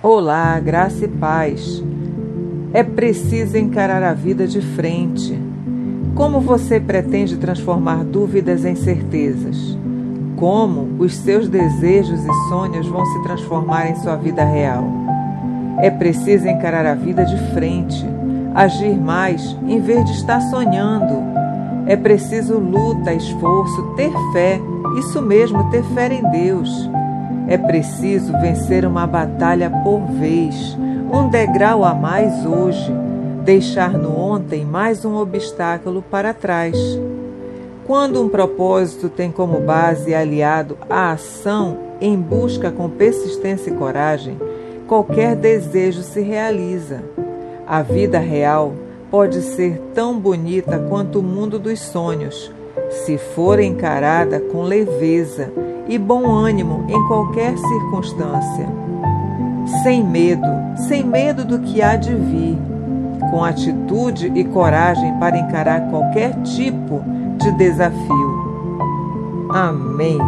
Olá, graça e paz. É preciso encarar a vida de frente. Como você pretende transformar dúvidas em certezas? Como os seus desejos e sonhos vão se transformar em sua vida real? É preciso encarar a vida de frente, agir mais em vez de estar sonhando. É preciso luta, esforço, ter fé, isso mesmo, ter fé em Deus. É preciso vencer uma batalha por vez, um degrau a mais hoje, deixar no ontem mais um obstáculo para trás. Quando um propósito tem como base aliado a ação em busca com persistência e coragem, qualquer desejo se realiza. A vida real pode ser tão bonita quanto o mundo dos sonhos, se for encarada com leveza e bom ânimo em qualquer circunstância. Sem medo, sem medo do que há de vir, com atitude e coragem para encarar qualquer tipo de desafio. Amém.